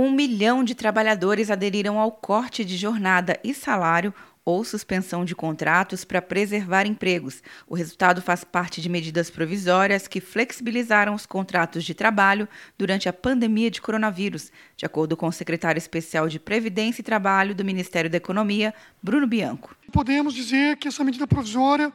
Um milhão de trabalhadores aderiram ao corte de jornada e salário ou suspensão de contratos para preservar empregos. O resultado faz parte de medidas provisórias que flexibilizaram os contratos de trabalho durante a pandemia de coronavírus, de acordo com o secretário especial de Previdência e Trabalho do Ministério da Economia, Bruno Bianco. Podemos dizer que essa medida provisória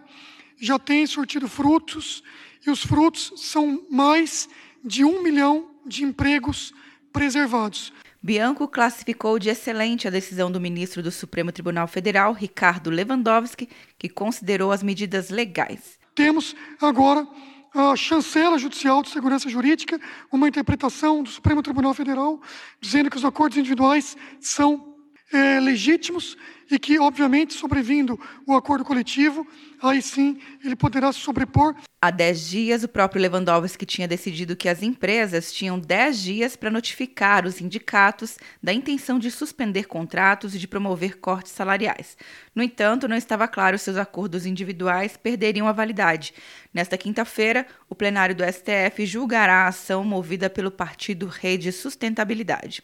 já tem surtido frutos e os frutos são mais de um milhão de empregos preservados. Bianco classificou de excelente a decisão do ministro do Supremo Tribunal Federal, Ricardo Lewandowski, que considerou as medidas legais. Temos agora a chancela judicial de segurança jurídica, uma interpretação do Supremo Tribunal Federal, dizendo que os acordos individuais são é, legítimos e que, obviamente, sobrevindo o acordo coletivo, aí sim ele poderá se sobrepor. Há 10 dias, o próprio Lewandowski tinha decidido que as empresas tinham 10 dias para notificar os sindicatos da intenção de suspender contratos e de promover cortes salariais. No entanto, não estava claro se os acordos individuais perderiam a validade. Nesta quinta-feira, o plenário do STF julgará a ação movida pelo partido Rede Sustentabilidade.